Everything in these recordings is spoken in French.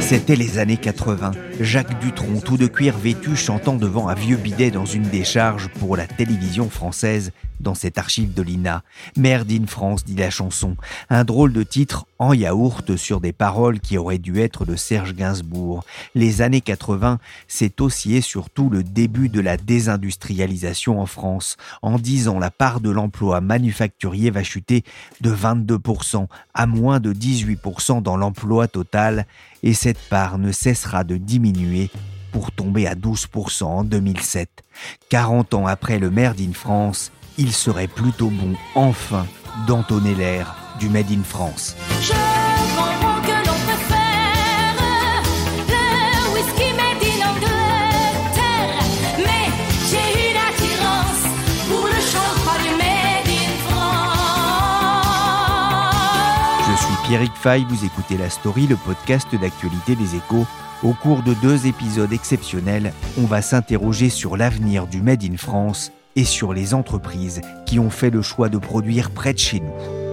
C'était les années 80. Jacques Dutronc, tout de cuir vêtu, chantant devant un vieux bidet dans une décharge pour la télévision française dans cette archive de l'INA. Merde in France, dit la chanson. Un drôle de titre en yaourt sur des paroles qui auraient dû être de Serge Gainsbourg. Les années 80, c'est aussi et surtout le début de la désindustrialisation en France. En 10 ans, la part de l'emploi manufacturier va chuter de 22% à moins de 18% dans l'emploi total et cette part ne cessera de diminuer pour tomber à 12% en 2007. 40 ans après le Merde in France, il serait plutôt bon, enfin, d'entonner l'air du Made in France. Je comprends que l'on préfère le whisky made in Angleterre, mais j'ai une attirance pour le champagne made in France. Je suis Pierrick Fay, vous écoutez La Story, le podcast d'actualité des échos. Au cours de deux épisodes exceptionnels, on va s'interroger sur l'avenir du Made in France et sur les entreprises qui ont fait le choix de produire près de chez nous.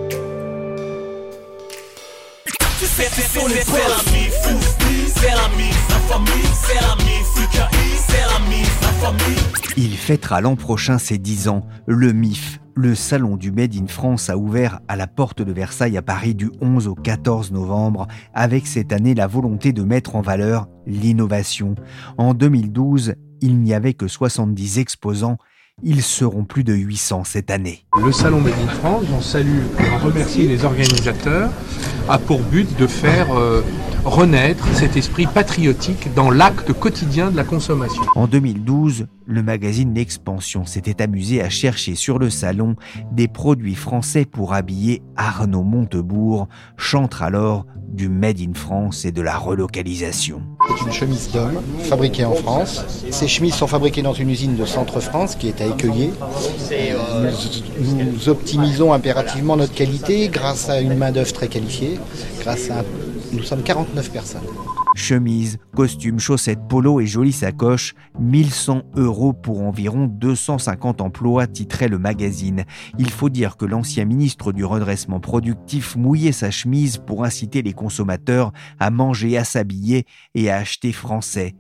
Il fêtera l'an prochain ses 10 ans. Le MIF, le salon du Made in France, a ouvert à la porte de Versailles à Paris du 11 au 14 novembre, avec cette année la volonté de mettre en valeur l'innovation. En 2012, il n'y avait que 70 exposants. Ils seront plus de 800 cette année. Le Salon Made in France, j'en salue et en remercie les organisateurs, a pour but de faire euh, renaître cet esprit patriotique dans l'acte quotidien de la consommation. En 2012, le magazine L'Expansion s'était amusé à chercher sur le salon des produits français pour habiller Arnaud Montebourg, chantre alors du Made in France et de la relocalisation. C'est une chemise d'homme fabriquée en France. Ces chemises sont fabriquées dans une usine de Centre-France qui est à Écueillé. Nous, optimisons impérativement notre qualité grâce à une main-d'œuvre très qualifiée. Nous sommes 49 personnes. Chemise, costume, chaussettes, polo et jolie sacoche, 1100 euros pour environ 250 emplois, titrait le magazine. Il faut dire que l'ancien ministre du redressement productif mouillait sa chemise pour inciter les consommateurs à manger, à s'habiller et à acheter français.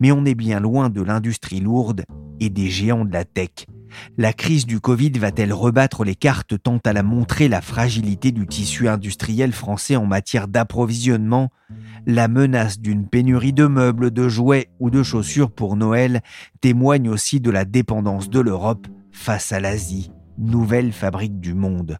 Mais on est bien loin de l'industrie lourde et des géants de la tech. La crise du Covid va-t-elle rebattre les cartes tant à la montrer la fragilité du tissu industriel français en matière d'approvisionnement? La menace d'une pénurie de meubles, de jouets ou de chaussures pour Noël témoigne aussi de la dépendance de l'Europe face à l'Asie, nouvelle fabrique du monde.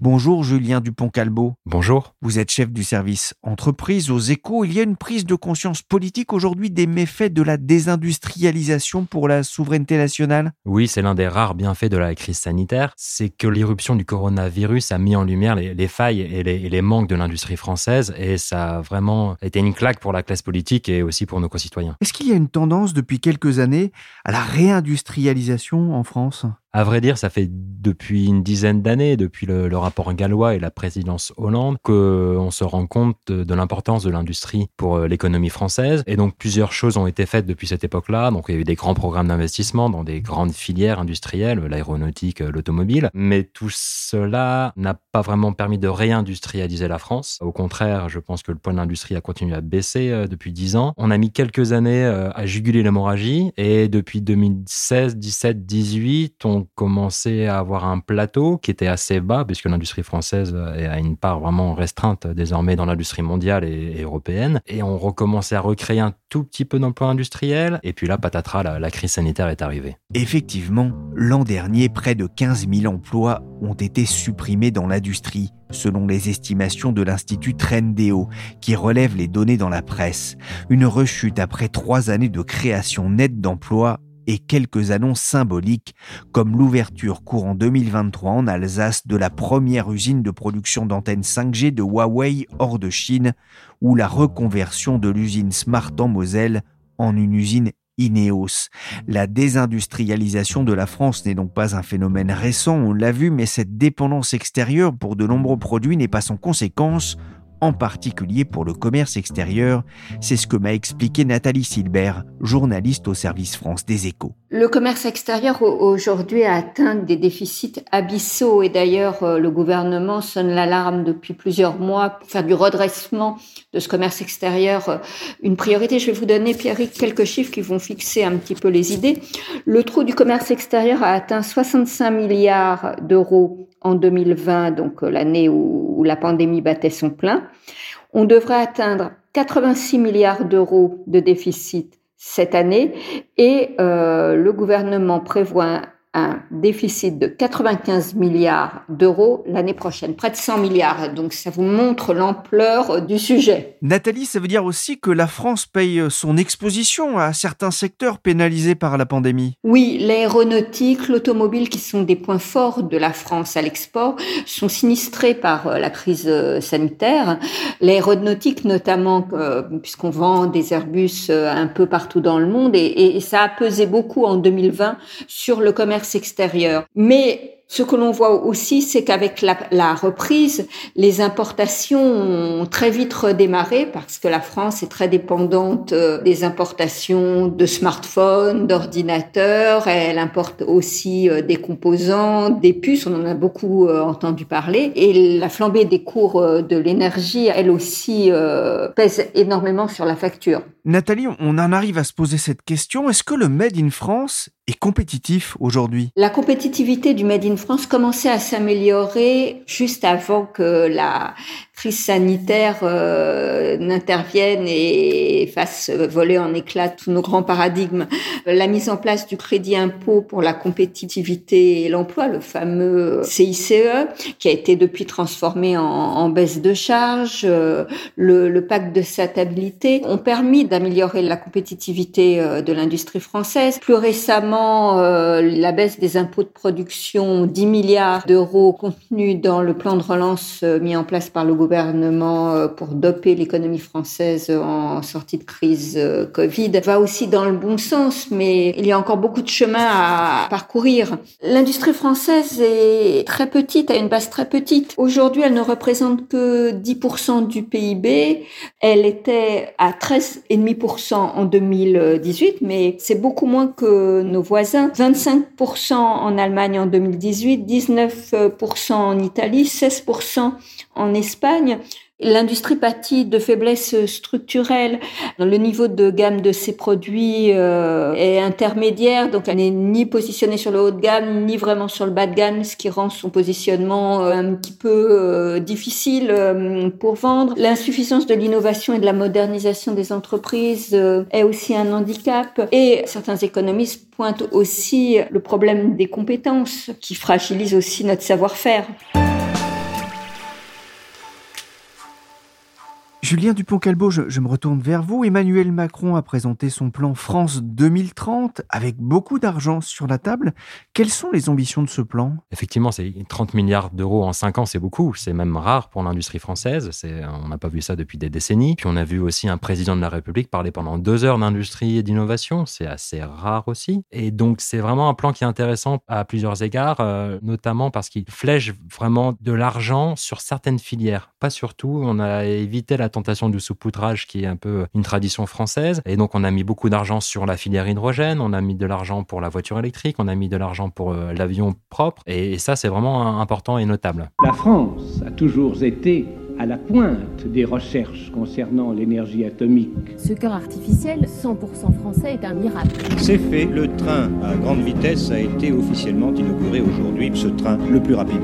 Bonjour Julien Dupont-Calbo. Bonjour. Vous êtes chef du service entreprise aux échos. Il y a une prise de conscience politique aujourd'hui des méfaits de la désindustrialisation pour la souveraineté nationale? Oui, c'est l'un des rares bienfaits de la crise sanitaire. C'est que l'irruption du coronavirus a mis en lumière les, les failles et les, et les, manques de l'industrie française et ça a vraiment été une claque pour la classe politique et aussi pour nos concitoyens. Est-ce qu'il y a une tendance depuis quelques années à la réindustrialisation en France? À vrai dire, ça fait depuis une dizaine d'années, depuis le, rapport gallois et la présidence Hollande, qu'on se rend compte de, l'importance de l'industrie pour euh, l'économie française. Et donc, plusieurs choses ont été faites depuis cette époque-là. Donc, il y a eu des grands programmes d'investissement dans des grandes filières industrielles, l'aéronautique, l'automobile. Mais tout cela n'a pas vraiment permis de réindustrialiser la France. Au contraire, je pense que le point de l'industrie a continué à baisser euh, depuis dix ans. On a mis quelques années euh, à juguler l'hémorragie et depuis 2016, 17, 18, on commençait à avoir un plateau qui était assez bas puisque l'industrie française euh, a une part vraiment restreinte désormais dans l'industrie mondiale et, européenne. Et on recommençait à recréer un tout petit peu d'emplois industriels. Et puis là, patatras, la, la crise sanitaire est arrivée. Effectivement, l'an dernier, près de 15 000 emplois ont été supprimés dans l'industrie, selon les estimations de l'Institut Trendéo, qui relève les données dans la presse. Une rechute après trois années de création nette d'emplois et quelques annonces symboliques, comme l'ouverture courant 2023 en Alsace de la première usine de production d'antennes 5G de Huawei hors de Chine, ou la reconversion de l'usine Smart en Moselle en une usine Ineos. La désindustrialisation de la France n'est donc pas un phénomène récent, on l'a vu, mais cette dépendance extérieure pour de nombreux produits n'est pas sans conséquence en particulier pour le commerce extérieur. C'est ce que m'a expliqué Nathalie Silbert, journaliste au service France des échos. Le commerce extérieur aujourd'hui a atteint des déficits abyssaux et d'ailleurs le gouvernement sonne l'alarme depuis plusieurs mois pour faire du redressement de ce commerce extérieur une priorité. Je vais vous donner, Pierre, quelques chiffres qui vont fixer un petit peu les idées. Le trou du commerce extérieur a atteint 65 milliards d'euros en 2020, donc l'année où la pandémie battait son plein. On devrait atteindre 86 milliards d'euros de déficit cette année et euh, le gouvernement prévoit un déficit de 95 milliards d'euros l'année prochaine, près de 100 milliards. Donc ça vous montre l'ampleur du sujet. Nathalie, ça veut dire aussi que la France paye son exposition à certains secteurs pénalisés par la pandémie. Oui, l'aéronautique, l'automobile, qui sont des points forts de la France à l'export, sont sinistrés par la crise sanitaire. L'aéronautique notamment, puisqu'on vend des Airbus un peu partout dans le monde, et, et ça a pesé beaucoup en 2020 sur le commerce extérieur. Mais ce que l'on voit aussi, c'est qu'avec la, la, reprise, les importations ont très vite redémarré parce que la France est très dépendante des importations de smartphones, d'ordinateurs. Elle importe aussi des composants, des puces. On en a beaucoup entendu parler. Et la flambée des cours de l'énergie, elle aussi, pèse énormément sur la facture. Nathalie, on en arrive à se poser cette question. Est-ce que le Made in France est compétitif aujourd'hui? La compétitivité du Made in France commençait à s'améliorer juste avant que la crise sanitaire euh, n'intervienne et fasse voler en éclats tous nos grands paradigmes. La mise en place du crédit impôt pour la compétitivité et l'emploi, le fameux CICE, qui a été depuis transformé en, baisse de charges, euh, le, le, pacte de stabilité, ont permis d'améliorer la compétitivité euh, de l'industrie française. Plus récemment, euh, la baisse des impôts de production, 10 milliards d'euros contenus dans le plan de relance mis en place par le gouvernement gouvernement pour doper l'économie française en sortie de crise Covid va aussi dans le bon sens, mais il y a encore beaucoup de chemin à parcourir. L'industrie française est très petite, a une base très petite. Aujourd'hui, elle ne représente que 10% du PIB. Elle était à 13,5% en 2018, mais c'est beaucoup moins que nos voisins. 25% en Allemagne en 2018, 19% en Italie, 16% en Espagne. L'industrie pâtit de faiblesses structurelles. Le niveau de gamme de ses produits euh, est intermédiaire, donc elle n'est ni positionnée sur le haut de gamme, ni vraiment sur le bas de gamme, ce qui rend son positionnement euh, un petit peu euh, difficile pour vendre. L'insuffisance de l'innovation et de la modernisation des entreprises est aussi un handicap. Et certains économistes pointent aussi le problème des compétences, qui fragilise aussi notre savoir-faire. Julien Dupont-Calbo, je, me retourne vers vous. Emmanuel Macron a présenté son plan France 2030 avec beaucoup d'argent sur la table. Quelles sont les ambitions de ce plan? Effectivement, c'est 30 milliards d'euros en 5 ans, c'est beaucoup. C'est même rare pour l'industrie française. On n'a pas vu ça depuis des décennies. Puis on a vu aussi un président de la République parler pendant deux heures d'industrie et d'innovation. C'est assez rare aussi. Et donc, c'est vraiment un plan qui est intéressant à plusieurs égards, euh, notamment parce qu'il flèche vraiment de l'argent sur certaines filières. Pas surtout. On a évité la tentation du saupoudrage qui est un peu une tradition française. Et donc, on a mis beaucoup d'argent sur la filière hydrogène, on a mis de l'argent pour la voiture électrique, on a mis de l'argent pour euh, l'avion propre. Et, ça, c'est vraiment important et notable. La France a toujours été à la pointe des recherches concernant l'énergie atomique. Ce cœur artificiel 100% français est un miracle. C'est fait, le train à grande vitesse a été officiellement inauguré aujourd'hui, ce train le plus rapide.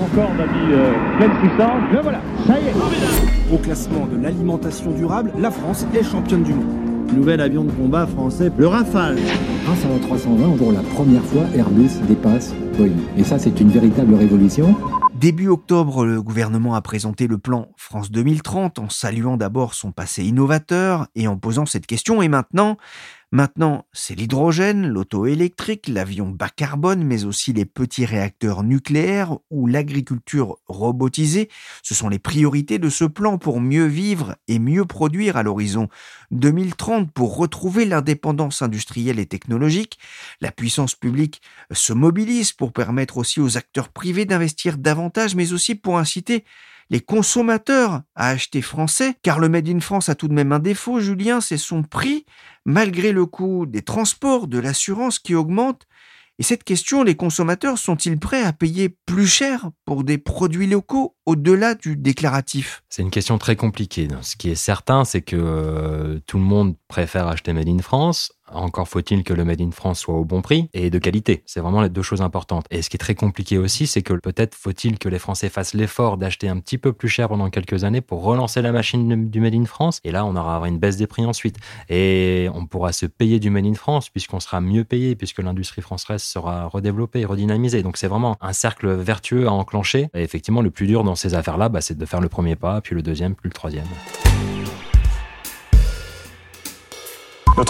Concorde a mis euh, pleine puissance, le voilà, ça y est. Au classement de l'alimentation durable, la France est championne du monde. Nouvel avion de combat français, le Rafale. Grâce à la 320, pour la première fois, Airbus dépasse Boeing. Et ça, c'est une véritable révolution. Début octobre, le gouvernement a présenté le plan France 2030 en saluant d'abord son passé innovateur et en posant cette question. Et maintenant, Maintenant, c'est l'hydrogène, l'auto électrique, l'avion bas carbone, mais aussi les petits réacteurs nucléaires ou l'agriculture robotisée. Ce sont les priorités de ce plan pour mieux vivre et mieux produire à l'horizon 2030 pour retrouver l'indépendance industrielle et technologique. La puissance publique se mobilise pour permettre aussi aux acteurs privés d'investir davantage, mais aussi pour inciter les consommateurs à acheter français, car le Made in France a tout de même un défaut, Julien, c'est son prix, malgré le coût des transports, de l'assurance qui augmente. Et cette question, les consommateurs sont-ils prêts à payer plus cher pour des produits locaux au-delà du déclaratif? C'est une question très compliquée. Ce qui est certain, c'est que euh, tout le monde préfère acheter Made in France. Encore faut-il que le Made in France soit au bon prix et de qualité. C'est vraiment les deux choses importantes. Et ce qui est très compliqué aussi, c'est que peut-être faut-il que les Français fassent l'effort d'acheter un petit peu plus cher pendant quelques années pour relancer la machine du Made in France. Et là, on aura une baisse des prix ensuite. Et on pourra se payer du Made in France puisqu'on sera mieux payé, puisque l'industrie française sera redéveloppée, redynamisée. Donc c'est vraiment un cercle vertueux à enclencher. Et effectivement, le plus dur dans ces affaires-là, bah, c'est de faire le premier pas, puis le deuxième, puis le troisième.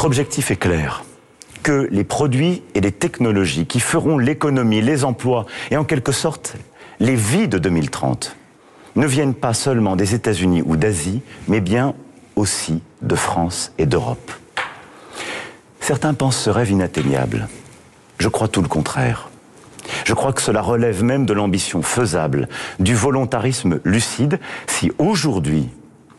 Notre objectif est clair que les produits et les technologies qui feront l'économie, les emplois et en quelque sorte les vies de 2030 ne viennent pas seulement des États-Unis ou d'Asie, mais bien aussi de France et d'Europe. Certains pensent ce rêve inatteignable. Je crois tout le contraire. Je crois que cela relève même de l'ambition faisable, du volontarisme lucide, si aujourd'hui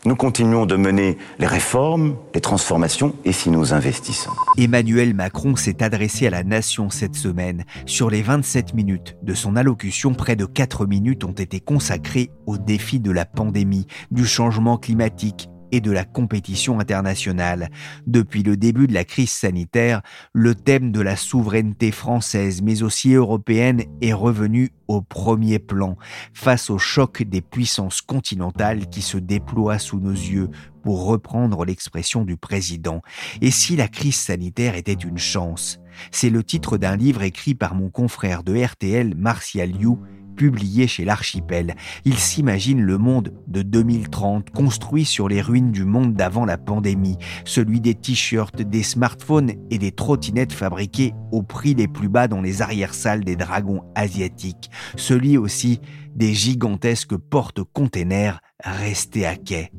nous continuons de mener les réformes, les transformations et si nous investissons. Emmanuel Macron s'est adressé à la nation cette semaine. Sur les 27 minutes de son allocution, près de 4 minutes ont été consacrées au défi de la pandémie, du changement climatique, et de la compétition internationale. Depuis le début de la crise sanitaire, le thème de la souveraineté française mais aussi européenne est revenu au premier plan face au choc des puissances continentales qui se déploient sous nos yeux pour reprendre l'expression du président. Et si la crise sanitaire était une chance? C'est le titre d'un livre écrit par mon confrère de RTL, Martial You, publié chez l'Archipel. Il s'imagine le monde de 2030 construit sur les ruines du monde d'avant la pandémie, celui des t-shirts, des smartphones et des trottinettes fabriquées au prix les plus bas dans les arrière-salles des dragons asiatiques, celui aussi des gigantesques portes-containers restés à quai.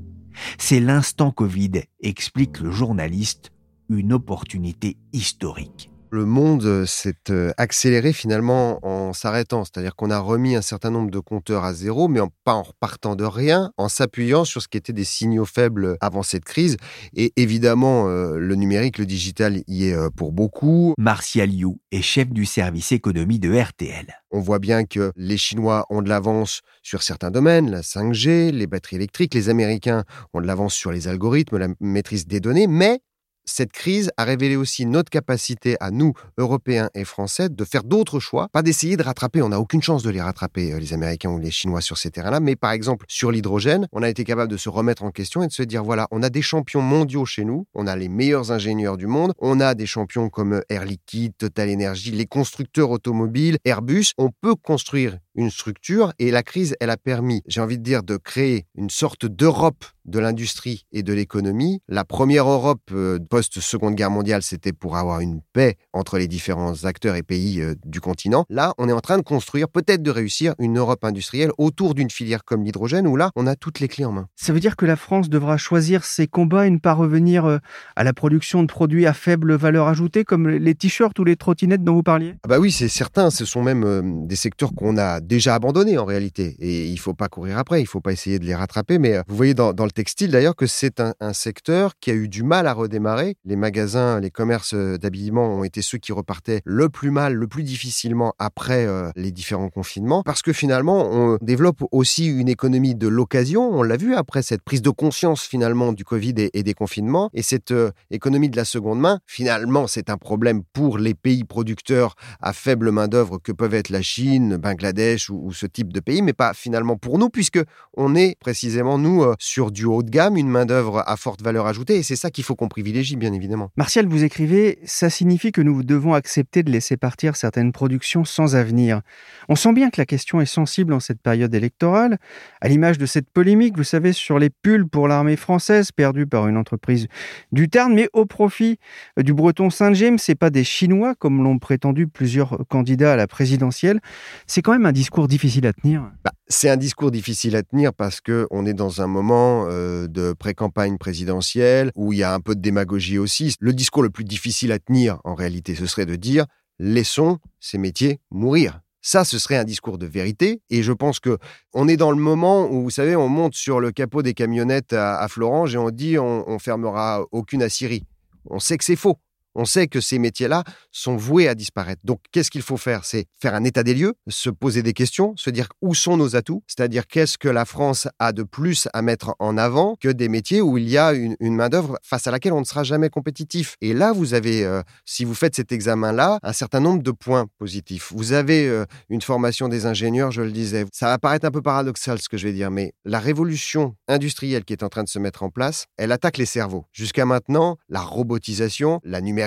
C'est l'instant Covid, explique le journaliste, une opportunité historique le monde euh, s'est euh, accéléré finalement en s'arrêtant. C'est-à-dire qu'on a remis un certain nombre de compteurs à zéro, mais en, pas en repartant de rien, en s'appuyant sur ce qui était des signaux faibles avant cette crise. Et évidemment, euh, le numérique, le digital y est pour beaucoup. Martial You est chef du service économie de RTL. On voit bien que les Chinois ont de l'avance sur certains domaines, la 5G, les batteries électriques. Les Américains ont de l'avance sur les algorithmes, la maîtrise des données, mais cette crise a révélé aussi notre capacité à nous, Européens et Français, de faire d'autres choix, pas d'essayer de rattraper, on n'a aucune chance de les rattraper, euh, les Américains ou les Chinois sur ces terrains-là, mais par exemple sur l'hydrogène, on a été capable de se remettre en question et de se dire, voilà, on a des champions mondiaux chez nous, on a les meilleurs ingénieurs du monde, on a des champions comme Air Liquide, Total Energy, les constructeurs automobiles, Airbus, on peut construire une structure et la crise, elle a permis, j'ai envie de dire, de créer une sorte d'Europe de l'industrie et de l'économie. La première Europe euh, post-seconde guerre mondiale, c'était pour avoir une paix entre les différents acteurs et pays euh, du continent. Là, on est en train de construire, peut-être de réussir, une Europe industrielle autour d'une filière comme l'hydrogène, où là, on a toutes les clés en main. Ça veut dire que la France devra choisir ses combats et ne pas revenir euh, à la production de produits à faible valeur ajoutée, comme les t-shirts ou les trottinettes dont vous parliez? Ah Bah oui, c'est certain. Ce sont même des secteurs qu'on a déjà abandonnés en réalité. Et il ne faut pas courir après, il ne faut pas essayer de les rattraper. Mais vous voyez dans, le textile d'ailleurs que c'est un, secteur qui a eu du mal à redémarrer. Les magasins, les commerces d'habillement ont été ceux qui repartaient le plus mal, le plus difficilement après euh, les différents confinements, parce que finalement, on développe aussi une économie de l'occasion. On l'a vu après cette prise de conscience finalement du Covid et, des confinements. Et cette euh, économie de la seconde main, finalement, c'est un problème pour les pays producteurs à faible main-d'œuvre que peuvent être la Chine, Bangladesh ou, ou, ce type de pays, mais pas finalement pour nous, puisque on est précisément, nous, euh, sur du haut de gamme, une main-d'œuvre à forte valeur ajoutée. Et c'est ça qu'il faut qu'on privilégie, bien évidemment. Martial, vous écrivez Ça signifie que nous devons accepter de laisser partir certaines productions sans avenir. On sent bien que la question est sensible en cette période électorale, à l'image de cette polémique, vous savez, sur les pulls pour l'armée française perdue par une entreprise du Tarn, mais au profit du breton Saint-James. C'est pas des Chinois, comme l'ont prétendu plusieurs candidats à la présidentielle. C'est quand même un discours difficile à tenir. Bah, c'est un discours difficile à tenir parce que on est dans un moment euh, de pré-campagne présidentielle où il y a un peu de démagogie aussi. Le discours le plus difficile à tenir, en réalité, ce serait de dire laissons ces métiers mourir. Ça, ce serait un discours de vérité. Et je pense que on est dans le moment où, vous savez, on monte sur le capot des camionnettes à, à Florange et on dit on, on fermera aucune Assyrie. On sait que c'est faux. On sait que ces métiers-là sont voués à disparaître. Donc, qu'est-ce qu'il faut faire? C'est faire un état des lieux, se poser des questions, se dire où sont nos atouts, c'est-à-dire qu'est-ce que la France a de plus à mettre en avant que des métiers où il y a une, main-d'œuvre face à laquelle on ne sera jamais compétitif. Et là, vous avez, euh, si vous faites cet examen-là, un certain nombre de points positifs. Vous avez euh, une formation des ingénieurs, je le disais. Ça va paraître un peu paradoxal ce que je vais dire, mais la révolution industrielle qui est en train de se mettre en place, elle attaque les cerveaux. Jusqu'à maintenant, la robotisation, la numérisation,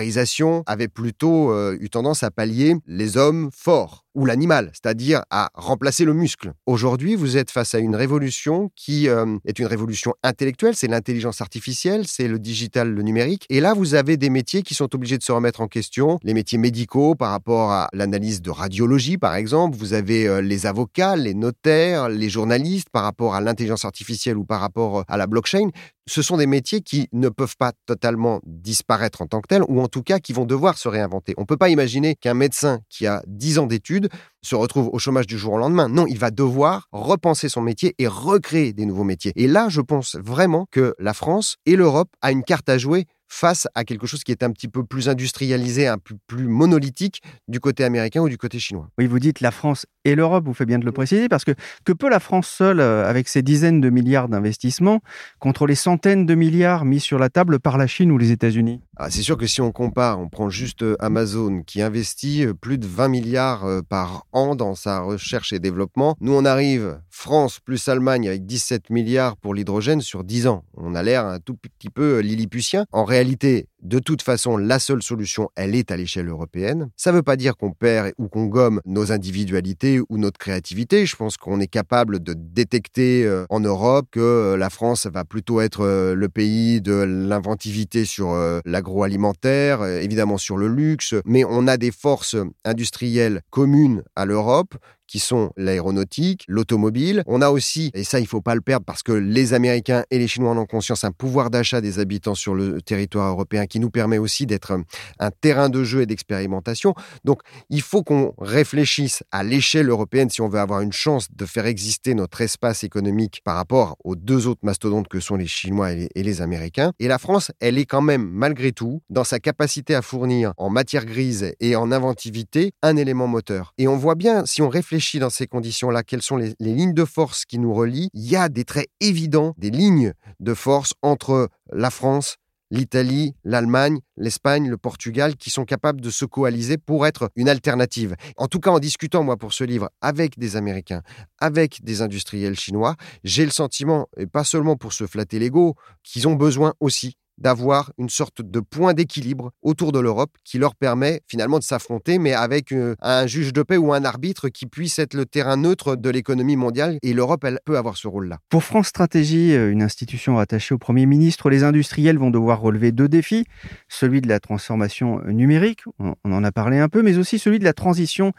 avait plutôt euh, eu tendance à pallier les hommes forts ou l'animal, c'est-à-dire à remplacer le muscle. Aujourd'hui, vous êtes face à une révolution qui euh, est une révolution intellectuelle, c'est l'intelligence artificielle, c'est le digital, le numérique. Et là, vous avez des métiers qui sont obligés de se remettre en question, les métiers médicaux par rapport à l'analyse de radiologie, par exemple. Vous avez euh, les avocats, les notaires, les journalistes par rapport à l'intelligence artificielle ou par rapport à la blockchain ce sont des métiers qui ne peuvent pas totalement disparaître en tant que tels, ou en tout cas qui vont devoir se réinventer. On ne peut pas imaginer qu'un médecin qui a 10 ans d'études se retrouve au chômage du jour au lendemain. Non, il va devoir repenser son métier et recréer des nouveaux métiers. Et là, je pense vraiment que la France et l'Europe a une carte à jouer face à quelque chose qui est un petit peu plus industrialisé, un peu plus monolithique du côté américain ou du côté chinois. Oui, vous dites la France et l'Europe, vous faites bien de le préciser, parce que que peut la France seule, avec ses dizaines de milliards d'investissements, contre les centaines de milliards mis sur la table par la Chine ou les États-Unis? Ah, C'est sûr que si on compare, on prend juste Amazon qui investit plus de 20 milliards par an dans sa recherche et développement. Nous, on arrive, France plus Allemagne, avec 17 milliards pour l'hydrogène sur 10 ans. On a l'air un tout petit peu lilliputien. En réalité, de toute façon, la seule solution, elle est à l'échelle européenne. Ça ne veut pas dire qu'on perd ou qu'on gomme nos individualités ou notre créativité. Je pense qu'on est capable de détecter euh, en Europe que euh, la France va plutôt être euh, le pays de l'inventivité sur l'agroalimentaire, évidemment sur le luxe, mais on a des forces industrielles communes à l'Europe qui sont l'aéronautique, l'automobile. On a aussi, et ça il faut pas le perdre parce que les Américains et les Chinois en ont conscience, un pouvoir d'achat des habitants sur le territoire européen qui nous permet aussi d'être un terrain de jeu et d'expérimentation. Donc il faut qu'on réfléchisse à l'échelle européenne si on veut avoir une chance de faire exister notre espace économique par rapport aux deux autres mastodontes que sont les Chinois et les, et les Américains. Et la France, elle est quand même malgré tout dans sa capacité à fournir en matière grise et en inventivité un élément moteur. Et on voit bien si on réfléchit réfléchit dans ces conditions-là, quelles sont les, les, lignes de force qui nous relient, il y a des traits évidents, des lignes de force entre la France, l'Italie, l'Allemagne, l'Espagne, le Portugal, qui sont capables de se coaliser pour être une alternative. En tout cas, en discutant, moi, pour ce livre, avec des Américains, avec des industriels chinois, j'ai le sentiment, et pas seulement pour se flatter l'ego, qu'ils ont besoin aussi d'avoir une sorte de point d'équilibre autour de l'Europe qui leur permet finalement de s'affronter, mais avec euh, un juge de paix ou un arbitre qui puisse être le terrain neutre de l'économie mondiale. Et l'Europe, elle peut avoir ce rôle-là. Pour France Stratégie, euh, une institution rattachée au Premier ministre, les industriels vont devoir relever deux défis. Celui de la transformation numérique, on en a parlé un peu, mais aussi celui de la transition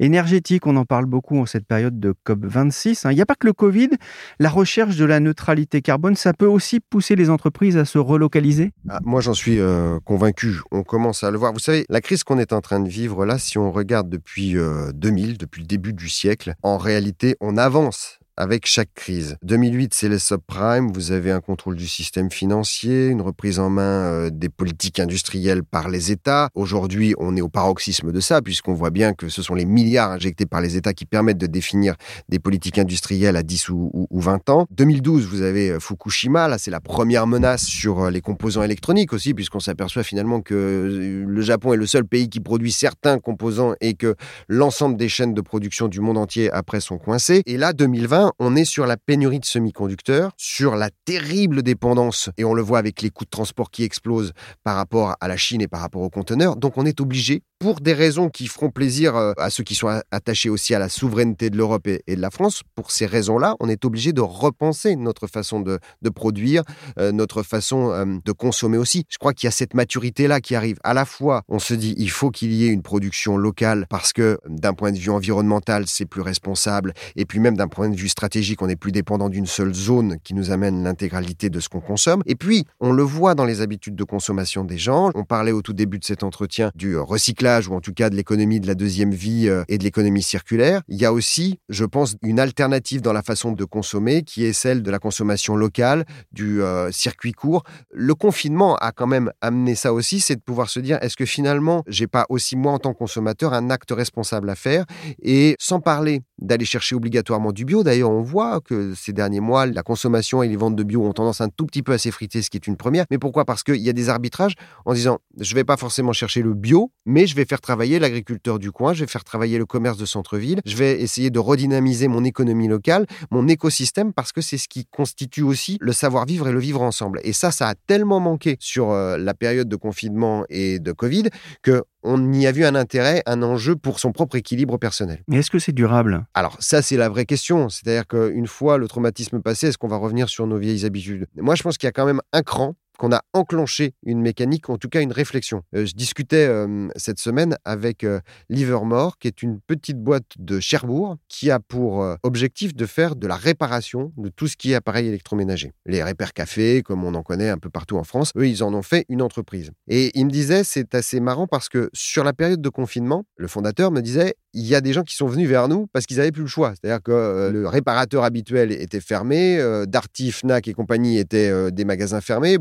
énergétique. On en parle beaucoup en cette période de COP26. hein. Il n'y a pas que le Covid. La recherche de la neutralité carbone, ça peut aussi pousser les entreprises à se relocaliser. Ah, moi, j'en suis euh, convaincu. On commence à le voir. Vous savez, la crise qu'on est en train de vivre là, si on regarde depuis euh, 2000, depuis le début du siècle, en réalité, on avance avec chaque crise. 2008, c'est les subprimes, vous avez un contrôle du système financier, une reprise en main euh, des politiques industrielles par les États. Aujourd'hui, on est au paroxysme de ça, puisqu'on voit bien que ce sont les milliards injectés par les États qui permettent de définir des politiques industrielles à 10 ou, ou- ou 20 ans. 2012, vous avez euh, Fukushima, là c'est la première menace sur euh, les composants électroniques aussi, puisqu'on s'aperçoit finalement que le Japon est le seul pays qui produit certains composants et que l'ensemble des chaînes de production du monde entier après sont coincées. Et là, 2020, on est sur la pénurie de semi-conducteurs, sur la terrible dépendance, et on le voit avec les coûts de transport qui explosent par rapport à la Chine et par rapport aux conteneurs. Donc on est obligé, pour des raisons qui feront plaisir euh, à ceux qui sont attachés aussi à la souveraineté de l'Europe et, de la France, pour ces raisons-là, on est obligé de repenser notre façon de, de produire, euh, notre façon euh, de consommer aussi. Je crois qu'il y a cette maturité-là qui arrive. À la fois, on se dit, il faut qu'il y ait une production locale parce que d'un point de vue environnemental, c'est plus responsable. Et puis même d'un point de vue stratégique, on n'est plus dépendant d'une seule zone qui nous amène l'intégralité de ce qu'on consomme. Et puis, on le voit dans les habitudes de consommation des gens. On parlait au tout début de cet entretien du euh, recyclage ou en tout cas de l'économie de la deuxième vie euh, et de l'économie circulaire. Il y a aussi, je pense, une alternative dans la façon de consommer qui est celle de la consommation locale, du euh, circuit court. Le confinement a quand même amené ça aussi, c'est de pouvoir se dire est-ce que finalement, j'ai pas aussi moi en tant que consommateur un acte responsable à faire? Et sans parler d'aller chercher obligatoirement du bio. D'ailleurs, on voit que ces derniers mois, la consommation et les ventes de bio ont tendance un tout petit peu à s'effriter, ce qui est une première. Mais pourquoi? Parce qu'il y a des arbitrages en disant je vais pas forcément chercher le bio, mais je vais faire travailler l'agriculteur du coin, je vais faire travailler le commerce de centre-ville, je vais essayer de redynamiser mon économie locale, mon écosystème, parce que c'est ce qui constitue aussi le savoir-vivre et le vivre ensemble. Et ça, ça a tellement manqué sur euh, la période de confinement et de Covid que on y a vu un intérêt, un enjeu pour son propre équilibre personnel. Mais est-ce que c'est durable? Alors ça, c'est la vraie question. C'est-à-dire qu'une fois le traumatisme passé, est-ce qu'on va revenir sur nos vieilles habitudes? Moi, je pense qu'il y a quand même un cran qu'on a enclenché une mécanique, en tout cas une réflexion. Euh, je discutais euh, cette semaine avec euh, Livermore, qui est une petite boîte de Cherbourg, qui a pour objectif de faire de la réparation de tout ce qui est appareil électroménager. Les repères café, comme on en connaît un peu partout en France, eux, ils en ont fait une entreprise. Et il me disait, c'est assez marrant parce que sur la période de confinement, le fondateur me disait, il y a des gens qui sont venus vers nous parce qu'ils n'avaient plus le choix. C'est-à-dire que le réparateur habituel était fermé, euh, Darty, Fnac et compagnie étaient des magasins fermés,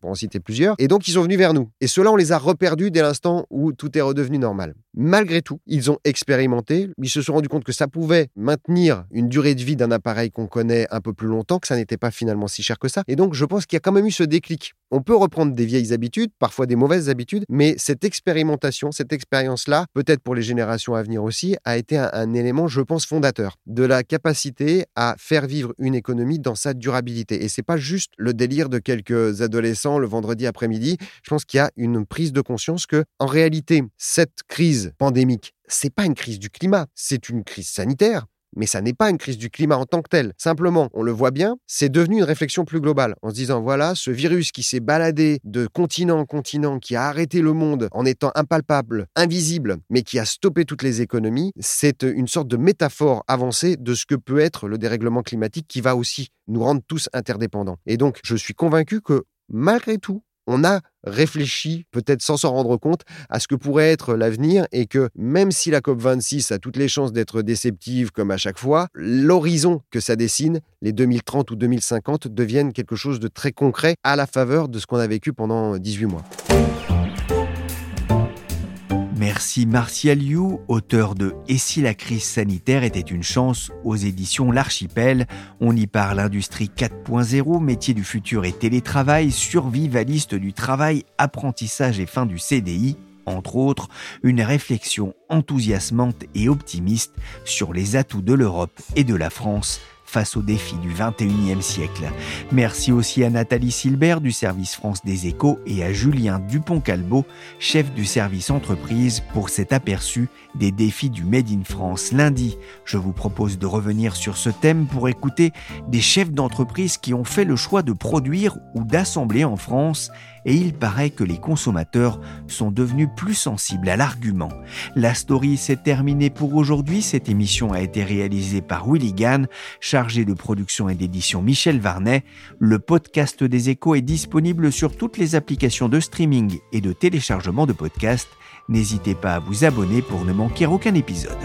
pour en citer plusieurs. Et donc, ils sont venus vers nous. Et ceux-là, on les a reperdus dès l'instant où tout est redevenu normal. Malgré tout, ils ont expérimenté, ils se sont rendus compte que ça pouvait maintenir une durée de vie d'un appareil qu'on connaît un peu plus longtemps, que ça n'était pas finalement si cher que ça. Et donc, je pense qu'il y a quand même eu ce déclic. On peut reprendre des vieilles habitudes, parfois des mauvaises habitudes, mais cette expérimentation, cette expérience-là, peut-être pour les générations à venir aussi, a été un, élément, je pense, fondateur de la capacité à faire vivre une économie dans sa durabilité. Et c'est pas juste le délire de quelques adolescents le vendredi après-midi. Je pense qu'il y a une prise de conscience que, en réalité, cette crise pandémique, c'est pas une crise du climat, c'est une crise sanitaire. Mais ça n'est pas une crise du climat en tant que telle. Simplement, on le voit bien, c'est devenu une réflexion plus globale en se disant voilà, ce virus qui s'est baladé de continent en continent, qui a arrêté le monde en étant impalpable, invisible, mais qui a stoppé toutes les économies, c'est une sorte de métaphore avancée de ce que peut être le dérèglement climatique qui va aussi nous rendre tous interdépendants. Et donc, je suis convaincu que malgré tout, on a réfléchi, peut-être sans s'en rendre compte, à ce que pourrait être l'avenir et que même si la COP26 a toutes les chances d'être déceptive comme à chaque fois, l'horizon que ça dessine, les 2030 ou 2050, deviennent quelque chose de très concret à la faveur de ce qu'on a vécu pendant 18 mois. Merci Martial You, auteur de Et si la crise sanitaire était une chance aux éditions L'Archipel. On y parle industrie 4.0, métier du futur et télétravail, survivaliste du travail, apprentissage et fin du CDI entre autres, une réflexion enthousiasmante et optimiste sur les atouts de l'Europe et de la France face aux défis du 21e siècle. Merci aussi à Nathalie Silbert du service France des Échos et à Julien Dupont-Calbo, chef du service entreprise, pour cet aperçu des défis du Made in France. Lundi, je vous propose de revenir sur ce thème pour écouter des chefs d'entreprise qui ont fait le choix de produire ou d'assembler en France et il paraît que les consommateurs sont devenus plus sensibles à l'argument. La story s'est terminée pour aujourd'hui. Cette émission a été réalisée par Willy Gann, chargé de production et d'édition Michel Varnet. Le podcast des échos est disponible sur toutes les applications de streaming et de téléchargement de podcasts. N'hésitez pas à vous abonner pour ne manquer aucun épisode.